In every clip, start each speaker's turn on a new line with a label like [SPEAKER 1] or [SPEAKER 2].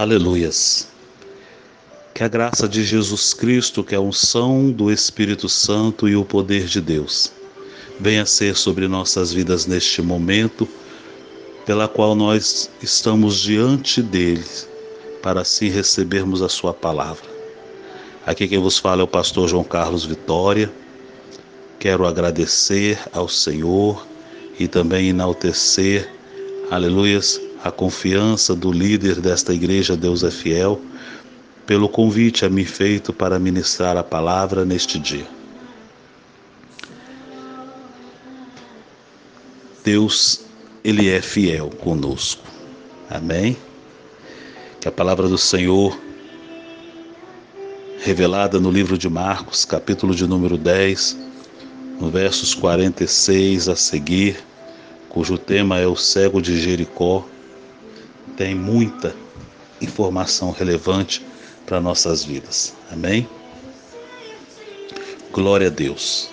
[SPEAKER 1] Aleluias. Que a graça de Jesus Cristo, que é a unção do Espírito Santo e o poder de Deus, venha ser sobre nossas vidas neste momento, pela qual nós estamos diante dele, para assim recebermos a sua palavra. Aqui quem vos fala é o pastor João Carlos Vitória. Quero agradecer ao Senhor e também enaltecer, aleluias, a confiança do líder desta igreja Deus é Fiel, pelo convite a mim feito para ministrar a palavra neste dia. Deus, Ele é fiel conosco. Amém? Que a palavra do Senhor, revelada no livro de Marcos, capítulo de número 10, no versos 46 a seguir, cujo tema é o cego de Jericó, tem muita informação relevante para nossas vidas. Amém? Glória a Deus.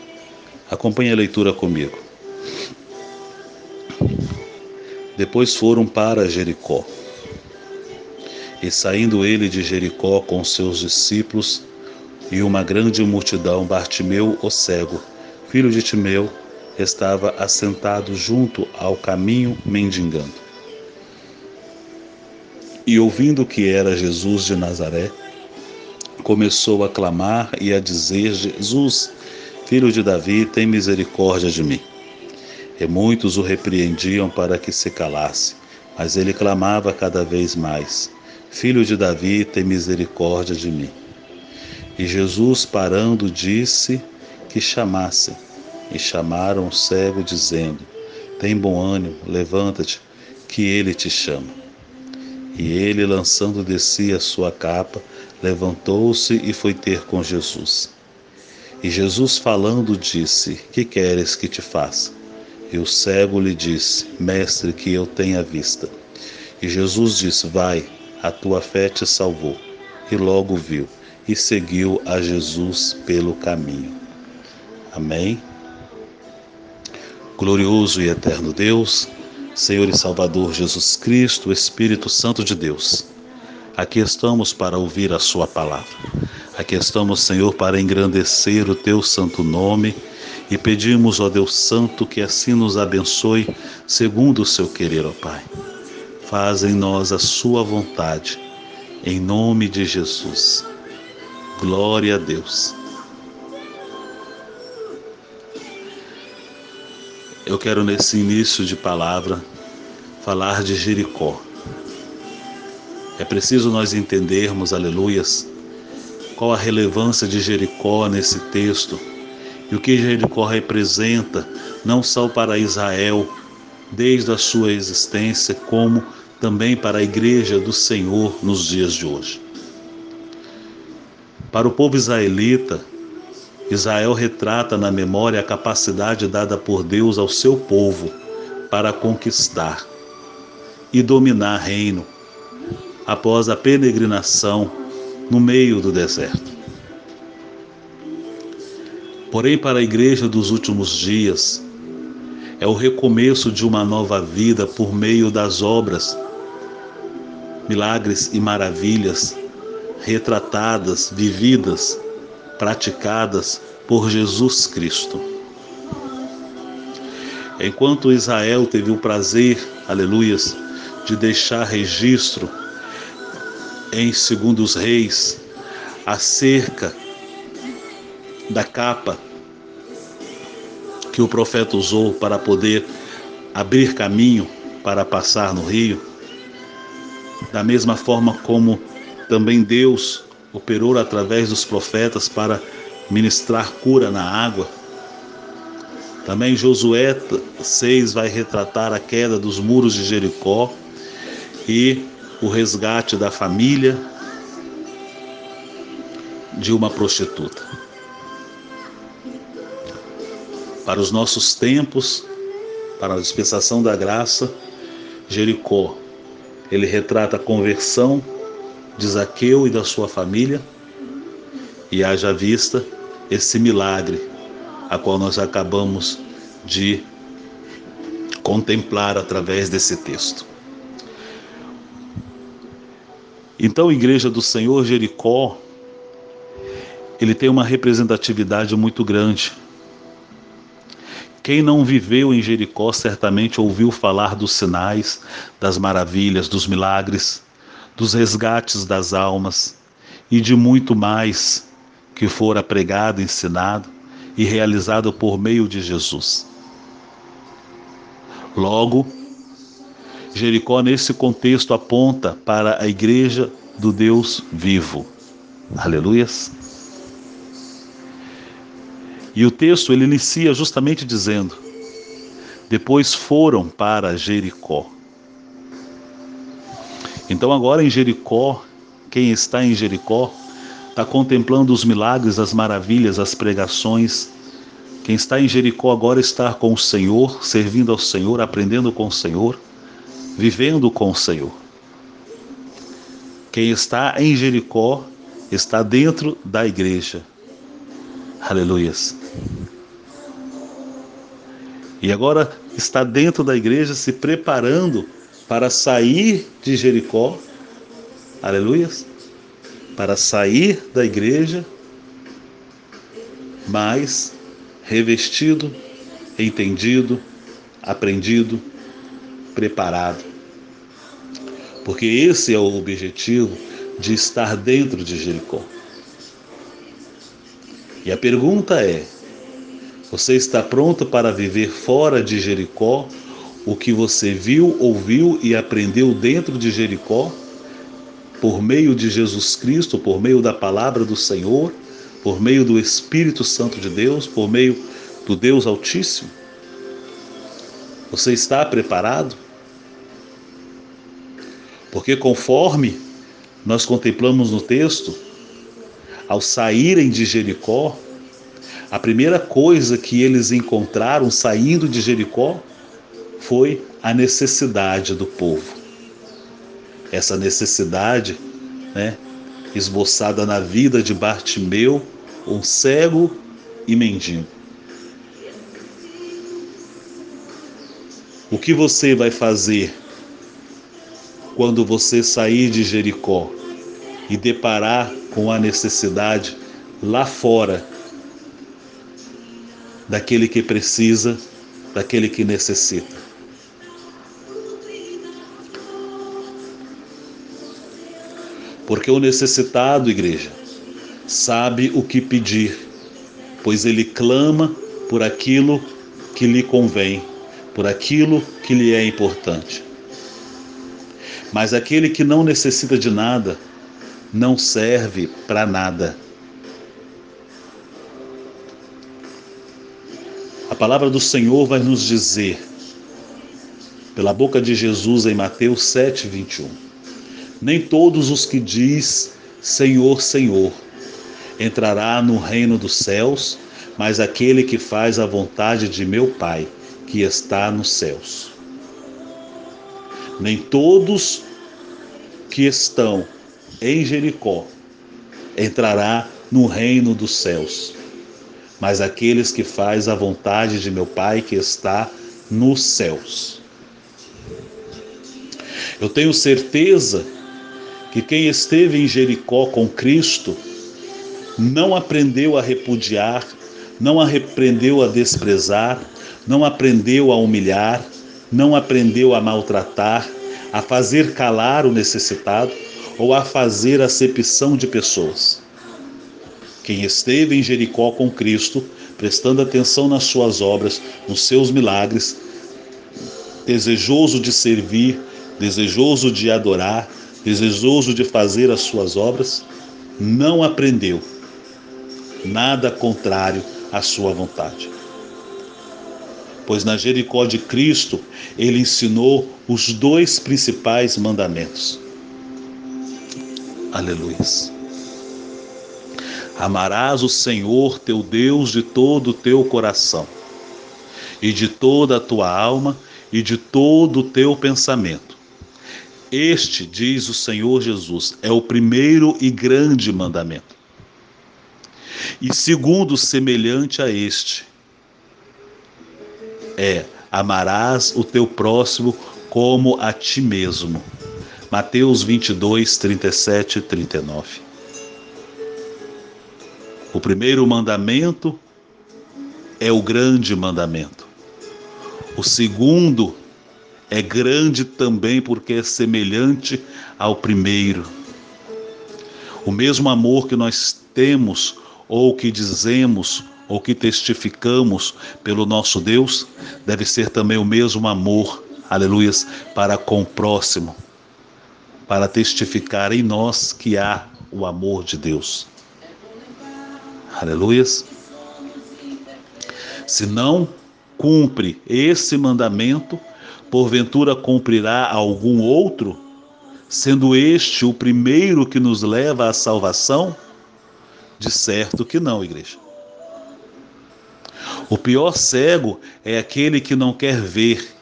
[SPEAKER 1] Acompanhe a leitura comigo. Depois foram para Jericó. E saindo ele de Jericó com seus discípulos e uma grande multidão, Bartimeu, o cego, filho de Timeu, estava assentado junto ao caminho mendigando. E ouvindo que era Jesus de Nazaré, começou a clamar e a dizer: Jesus, filho de Davi, tem misericórdia de mim. E muitos o repreendiam para que se calasse, mas ele clamava cada vez mais: Filho de Davi, tem misericórdia de mim. E Jesus, parando, disse que chamassem. E chamaram o cego, dizendo: Tem bom ânimo, levanta-te, que ele te chama. E ele, lançando de si a sua capa, levantou-se e foi ter com Jesus. E Jesus, falando, disse: Que queres que te faça? E o cego lhe disse: Mestre, que eu tenha vista. E Jesus disse: Vai, a tua fé te salvou. E logo viu e seguiu a Jesus pelo caminho. Amém. Glorioso e eterno Deus, Senhor e Salvador Jesus Cristo, Espírito Santo de Deus, aqui estamos para ouvir a Sua palavra. Aqui estamos, Senhor, para engrandecer o Teu santo nome e pedimos, ó Deus Santo, que assim nos abençoe segundo o Seu querer, ó Pai. Faz em nós a Sua vontade, em nome de Jesus. Glória a Deus. Eu quero nesse início de palavra falar de Jericó. É preciso nós entendermos, aleluias, qual a relevância de Jericó nesse texto e o que Jericó representa, não só para Israel, desde a sua existência, como também para a igreja do Senhor nos dias de hoje. Para o povo israelita, Israel retrata na memória a capacidade dada por Deus ao seu povo para conquistar e dominar reino após a peregrinação no meio do deserto. Porém, para a igreja dos últimos dias, é o recomeço de uma nova vida por meio das obras, milagres e maravilhas retratadas, vividas praticadas por Jesus Cristo. Enquanto Israel teve o prazer, aleluias, de deixar registro em Segundo os Reis acerca da capa que o profeta usou para poder abrir caminho para passar no rio, da mesma forma como também Deus operou através dos profetas para ministrar cura na água. Também Josué 6 vai retratar a queda dos muros de Jericó e o resgate da família de uma prostituta. Para os nossos tempos, para a dispensação da graça, Jericó, ele retrata a conversão de Zaqueu e da sua família, e haja vista esse milagre a qual nós acabamos de contemplar através desse texto. Então, igreja do Senhor Jericó, ele tem uma representatividade muito grande. Quem não viveu em Jericó certamente ouviu falar dos sinais, das maravilhas, dos milagres, dos resgates das almas e de muito mais que fora pregado, ensinado e realizado por meio de Jesus. Logo, Jericó, nesse contexto, aponta para a igreja do Deus vivo. Aleluias. E o texto ele inicia justamente dizendo: Depois foram para Jericó. Então, agora em Jericó, quem está em Jericó está contemplando os milagres, as maravilhas, as pregações. Quem está em Jericó agora está com o Senhor, servindo ao Senhor, aprendendo com o Senhor, vivendo com o Senhor. Quem está em Jericó está dentro da igreja. Aleluias. E agora está dentro da igreja se preparando para sair de Jericó. Aleluias. Para sair da igreja, mas revestido, entendido, aprendido, preparado. Porque esse é o objetivo de estar dentro de Jericó. E a pergunta é: você está pronto para viver fora de Jericó o que você viu, ouviu e aprendeu dentro de Jericó? Por meio de Jesus Cristo, por meio da palavra do Senhor, por meio do Espírito Santo de Deus, por meio do Deus Altíssimo? Você está preparado? Porque conforme nós contemplamos no texto, ao saírem de Jericó, a primeira coisa que eles encontraram saindo de Jericó foi a necessidade do povo. Essa necessidade, né, esboçada na vida de Bartimeu, um cego e mendigo. O que você vai fazer quando você sair de Jericó e deparar com a necessidade lá fora daquele que precisa, daquele que necessita. Porque o necessitado, igreja, sabe o que pedir, pois ele clama por aquilo que lhe convém, por aquilo que lhe é importante. Mas aquele que não necessita de nada, não serve para nada. A palavra do Senhor vai nos dizer, pela boca de Jesus em Mateus 7, 21. Nem todos os que diz Senhor, Senhor entrará no reino dos céus, mas aquele que faz a vontade de meu Pai, que está nos céus. Nem todos que estão em Jericó entrará no reino dos céus, mas aqueles que faz a vontade de meu Pai que está nos céus. Eu tenho certeza que quem esteve em Jericó com Cristo não aprendeu a repudiar, não aprendeu a desprezar, não aprendeu a humilhar, não aprendeu a maltratar, a fazer calar o necessitado ou a fazer acepção de pessoas. Quem esteve em Jericó com Cristo, prestando atenção nas suas obras, nos seus milagres, desejoso de servir, desejoso de adorar, desejoso de fazer as suas obras, não aprendeu nada contrário à sua vontade. Pois na Jericó de Cristo, ele ensinou os dois principais mandamentos Aleluia. Amarás o Senhor teu Deus de todo o teu coração, e de toda a tua alma, e de todo o teu pensamento. Este, diz o Senhor Jesus, é o primeiro e grande mandamento. E segundo, semelhante a este, é: amarás o teu próximo como a ti mesmo. Mateus 22, 37 e 39. O primeiro mandamento é o grande mandamento. O segundo é grande também porque é semelhante ao primeiro. O mesmo amor que nós temos, ou que dizemos, ou que testificamos pelo nosso Deus, deve ser também o mesmo amor, aleluias, para com o próximo, para testificar em nós que há o amor de Deus. Aleluias. Se não cumpre esse mandamento, porventura cumprirá algum outro, sendo este o primeiro que nos leva à salvação? De certo que não, igreja. O pior cego é aquele que não quer ver,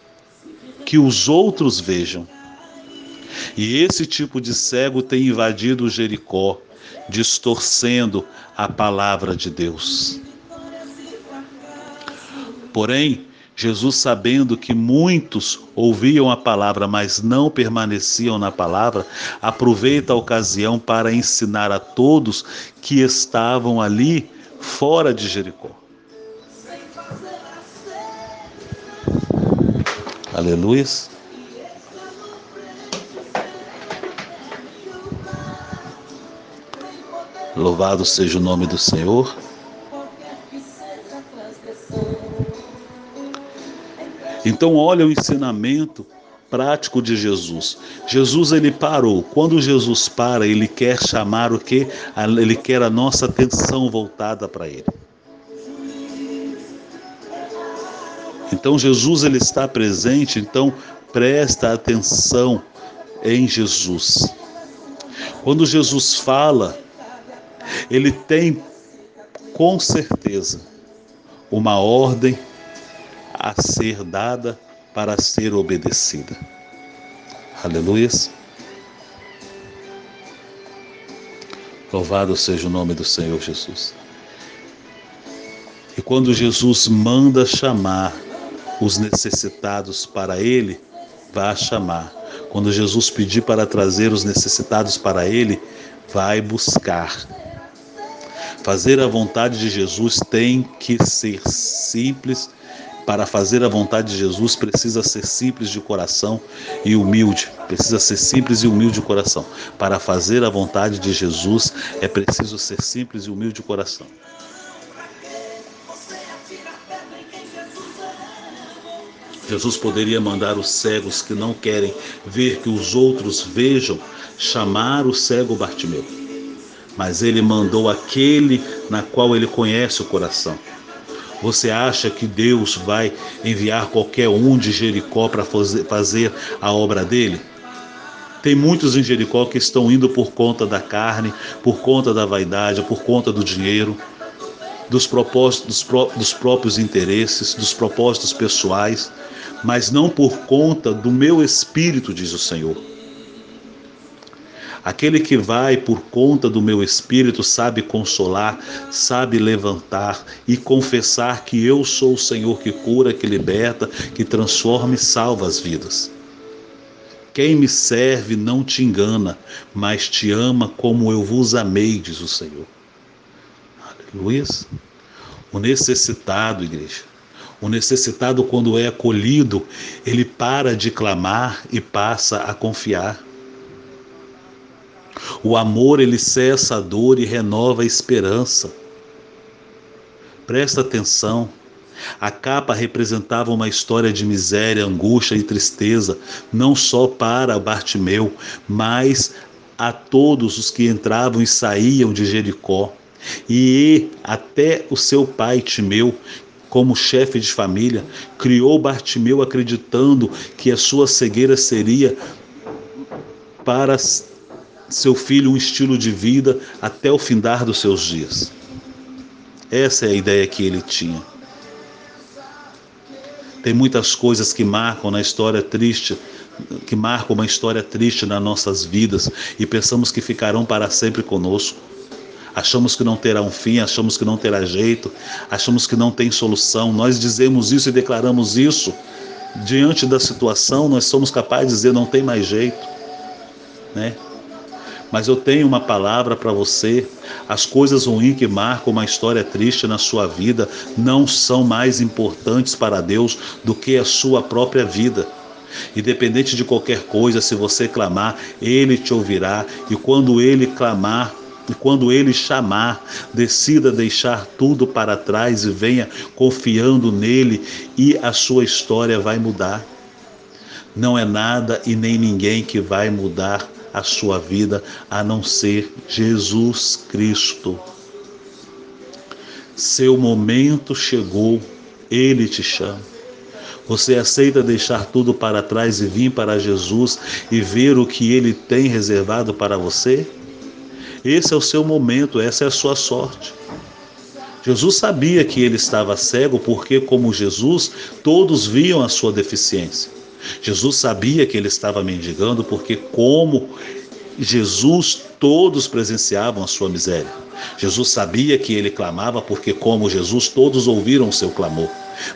[SPEAKER 1] que os outros vejam. E esse tipo de cego tem invadido Jericó, distorcendo a palavra de Deus. Porém, Jesus, sabendo que muitos ouviam a palavra, mas não permaneciam na palavra, aproveita a ocasião para ensinar a todos que estavam ali fora de Jericó. Aleluia. Louvado seja o nome do Senhor. Então olha o ensinamento prático de Jesus. Jesus ele parou. Quando Jesus para, ele quer chamar o que? Ele quer a nossa atenção voltada para ele. Então Jesus ele está presente, então presta atenção em Jesus. Quando Jesus fala, ele tem com certeza uma ordem a ser dada para ser obedecida. Aleluia. Louvado seja o nome do Senhor Jesus. E quando Jesus manda chamar os necessitados para ele, vá chamar. Quando Jesus pedir para trazer os necessitados para ele, vai buscar. Fazer a vontade de Jesus tem que ser simples. Para fazer a vontade de Jesus precisa ser simples de coração e humilde. Precisa ser simples e humilde de coração. Para fazer a vontade de Jesus é preciso ser simples e humilde de coração. Jesus poderia mandar os cegos que não querem ver que os outros vejam chamar o cego Bartimeu. Mas ele mandou aquele na qual ele conhece o coração. Você acha que Deus vai enviar qualquer um de Jericó para fazer a obra dele? Tem muitos em Jericó que estão indo por conta da carne, por conta da vaidade, por conta do dinheiro, dos propósitos, dos, dos próprios interesses, dos propósitos pessoais, mas não por conta do meu espírito, diz o Senhor. Aquele que vai por conta do meu espírito sabe consolar, sabe levantar e confessar que eu sou o Senhor que cura, que liberta, que transforma e salva as vidas. Quem me serve não te engana, mas te ama como eu vos amei, diz o Senhor. Aleluia. O necessitado, igreja, o necessitado, quando é acolhido, ele para de clamar e passa a confiar. O amor ele cessa a dor e renova a esperança. Presta atenção. A capa representava uma história de miséria, angústia e tristeza, não só para Bartimeu, mas a todos os que entravam e saíam de Jericó. E até o seu pai Timeu, como chefe de família, criou Bartimeu acreditando que a sua cegueira seria para seu filho um estilo de vida até o findar dos seus dias. Essa é a ideia que ele tinha. Tem muitas coisas que marcam na história triste, que marcam uma história triste nas nossas vidas e pensamos que ficarão para sempre conosco. Achamos que não terá um fim, achamos que não terá jeito, achamos que não tem solução. Nós dizemos isso e declaramos isso. Diante da situação, nós somos capazes de dizer não tem mais jeito. né? Mas eu tenho uma palavra para você. As coisas ruins que marcam uma história triste na sua vida não são mais importantes para Deus do que a sua própria vida. Independente de qualquer coisa, se você clamar, Ele te ouvirá. E quando Ele clamar, e quando Ele chamar, decida deixar tudo para trás e venha confiando nele, e a sua história vai mudar. Não é nada e nem ninguém que vai mudar a sua vida a não ser Jesus Cristo. Seu momento chegou, Ele te chama. Você aceita deixar tudo para trás e vir para Jesus e ver o que Ele tem reservado para você? Esse é o seu momento, essa é a sua sorte. Jesus sabia que ele estava cego porque, como Jesus, todos viam a sua deficiência. Jesus sabia que ele estava mendigando porque, como Jesus, todos presenciavam a sua miséria. Jesus sabia que ele clamava porque, como Jesus, todos ouviram o seu clamor.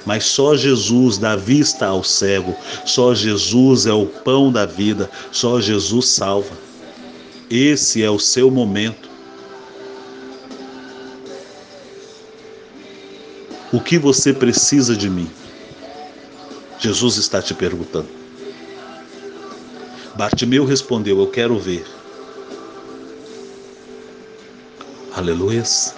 [SPEAKER 1] Mas só Jesus dá vista ao cego, só Jesus é o pão da vida, só Jesus salva. Esse é o seu momento. O que você precisa de mim? Jesus está te perguntando. Bartimeu respondeu: Eu quero ver. Aleluias.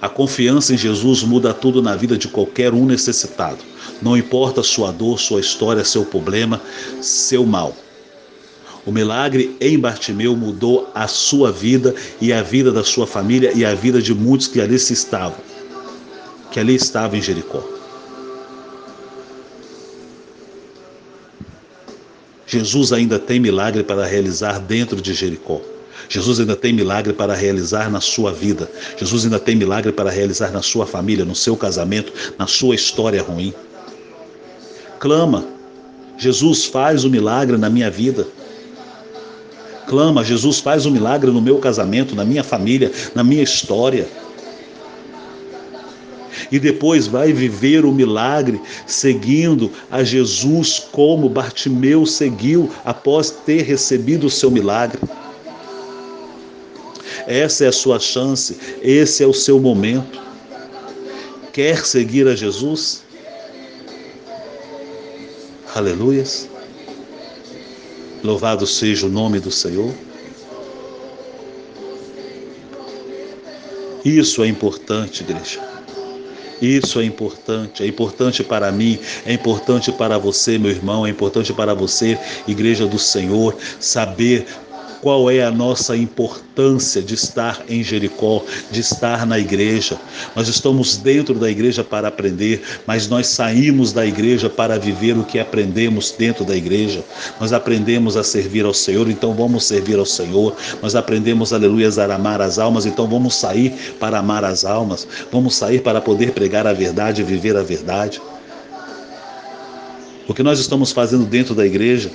[SPEAKER 1] A confiança em Jesus muda tudo na vida de qualquer um necessitado. Não importa sua dor, sua história, seu problema, seu mal. O milagre em Bartimeu mudou a sua vida e a vida da sua família e a vida de muitos que ali se estavam, que ali estavam em Jericó. Jesus ainda tem milagre para realizar dentro de Jericó. Jesus ainda tem milagre para realizar na sua vida. Jesus ainda tem milagre para realizar na sua família, no seu casamento, na sua história ruim. Clama, Jesus faz o milagre na minha vida. Clama, Jesus faz o milagre no meu casamento, na minha família, na minha história e depois vai viver o milagre seguindo a Jesus como Bartimeu seguiu após ter recebido o seu milagre. Essa é a sua chance, esse é o seu momento. Quer seguir a Jesus? Aleluias. Louvado seja o nome do Senhor. Isso é importante, igreja. Isso é importante, é importante para mim, é importante para você, meu irmão, é importante para você, igreja do Senhor, saber qual é a nossa importância de estar em Jericó, de estar na igreja. Nós estamos dentro da igreja para aprender, mas nós saímos da igreja para viver o que aprendemos dentro da igreja. Nós aprendemos a servir ao Senhor, então vamos servir ao Senhor. Nós aprendemos, aleluia, a amar as almas, então vamos sair para amar as almas. Vamos sair para poder pregar a verdade e viver a verdade. O que nós estamos fazendo dentro da igreja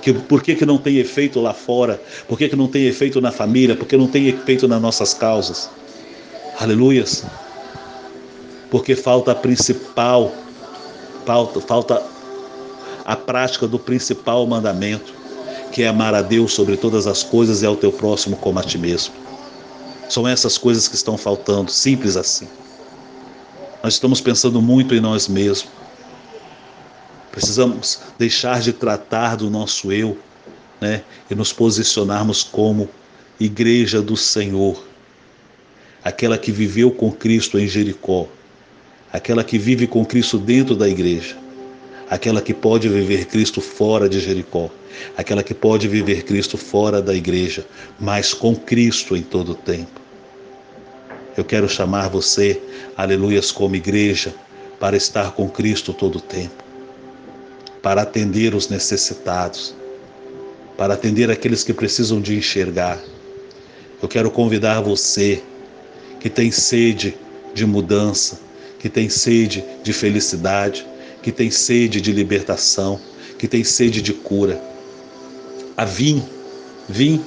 [SPEAKER 1] que, por que, que não tem efeito lá fora? Por que, que não tem efeito na família? Por que não tem efeito nas nossas causas? Aleluias. Porque falta a principal, falta, falta a prática do principal mandamento, que é amar a Deus sobre todas as coisas e ao teu próximo como a ti mesmo. São essas coisas que estão faltando, simples assim. Nós estamos pensando muito em nós mesmos. Precisamos deixar de tratar do nosso eu, né? E nos posicionarmos como igreja do Senhor. Aquela que viveu com Cristo em Jericó, aquela que vive com Cristo dentro da igreja, aquela que pode viver Cristo fora de Jericó, aquela que pode viver Cristo fora da igreja, mas com Cristo em todo o tempo. Eu quero chamar você, aleluias, como igreja, para estar com Cristo todo o tempo para atender os necessitados, para atender aqueles que precisam de enxergar. Eu quero convidar você que tem sede de mudança, que tem sede de felicidade, que tem sede de libertação, que tem sede de cura, a vir, vim,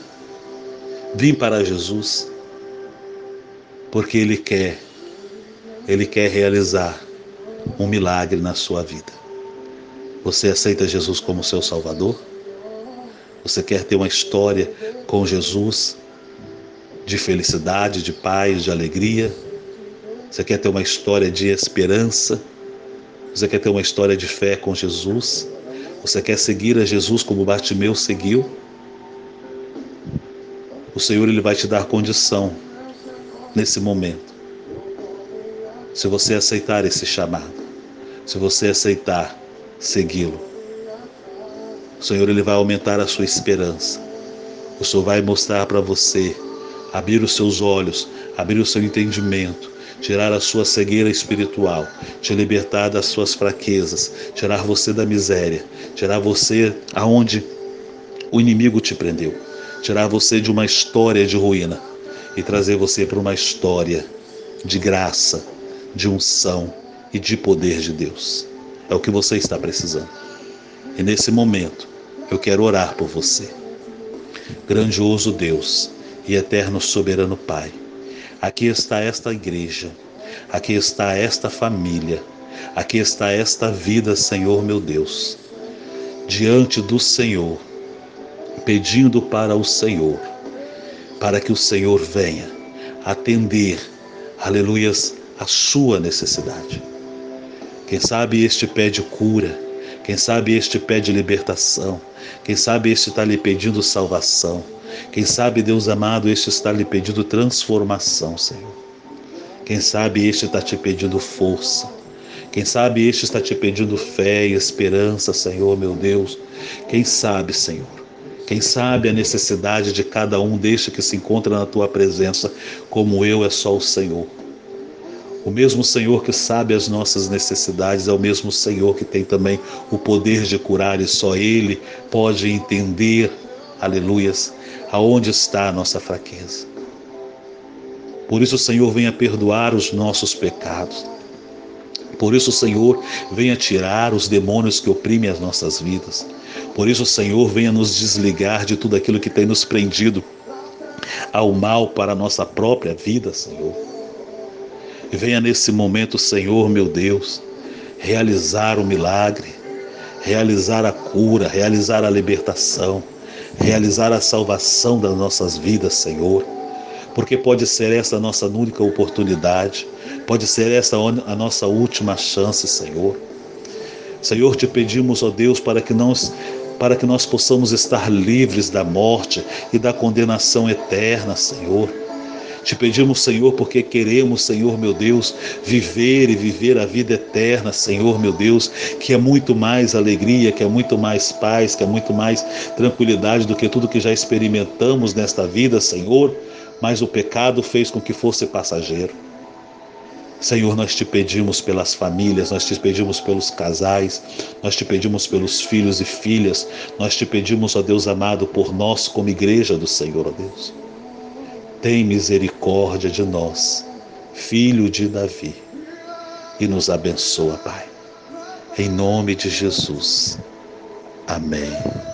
[SPEAKER 1] vim para Jesus, porque Ele quer, Ele quer realizar um milagre na sua vida. Você aceita Jesus como seu Salvador? Você quer ter uma história com Jesus de felicidade, de paz, de alegria? Você quer ter uma história de esperança? Você quer ter uma história de fé com Jesus? Você quer seguir a Jesus como Bartimeu seguiu? O Senhor ele vai te dar condição nesse momento. Se você aceitar esse chamado, se você aceitar segui-lo, o Senhor ele vai aumentar a sua esperança. O Senhor vai mostrar para você, abrir os seus olhos, abrir o seu entendimento, tirar a sua cegueira espiritual, te libertar das suas fraquezas, tirar você da miséria, tirar você aonde o inimigo te prendeu, tirar você de uma história de ruína e trazer você para uma história de graça, de unção e de poder de Deus. É o que você está precisando. E nesse momento, eu quero orar por você. Grandioso Deus e eterno soberano Pai, aqui está esta igreja, aqui está esta família, aqui está esta vida, Senhor meu Deus, diante do Senhor, pedindo para o Senhor, para que o Senhor venha atender, aleluias, a sua necessidade. Quem sabe este pede cura, quem sabe este pede libertação, quem sabe este está lhe pedindo salvação. Quem sabe, Deus amado, este está lhe pedindo transformação, Senhor. Quem sabe este está te pedindo força. Quem sabe este está te pedindo fé e esperança, Senhor, meu Deus. Quem sabe, Senhor. Quem sabe a necessidade de cada um deste que se encontra na tua presença, como eu, é só o Senhor. O mesmo Senhor que sabe as nossas necessidades é o mesmo Senhor que tem também o poder de curar e só Ele pode entender, aleluias, aonde está a nossa fraqueza. Por isso, Senhor, venha perdoar os nossos pecados. Por isso, Senhor, venha tirar os demônios que oprimem as nossas vidas. Por isso, Senhor, venha nos desligar de tudo aquilo que tem nos prendido ao mal para a nossa própria vida, Senhor. Venha nesse momento, Senhor, meu Deus, realizar o milagre, realizar a cura, realizar a libertação, realizar a salvação das nossas vidas, Senhor. Porque pode ser essa a nossa única oportunidade, pode ser essa a nossa última chance, Senhor. Senhor, te pedimos, ó Deus, para que nós para que nós possamos estar livres da morte e da condenação eterna, Senhor. Te pedimos, Senhor, porque queremos, Senhor meu Deus, viver e viver a vida eterna, Senhor meu Deus, que é muito mais alegria, que é muito mais paz, que é muito mais tranquilidade do que tudo que já experimentamos nesta vida, Senhor. Mas o pecado fez com que fosse passageiro. Senhor, nós te pedimos pelas famílias, nós te pedimos pelos casais, nós te pedimos pelos filhos e filhas, nós te pedimos, ó Deus amado, por nós como igreja do Senhor, ó Deus tem misericórdia de nós, filho de Davi, e nos abençoa, Pai. Em nome de Jesus. Amém.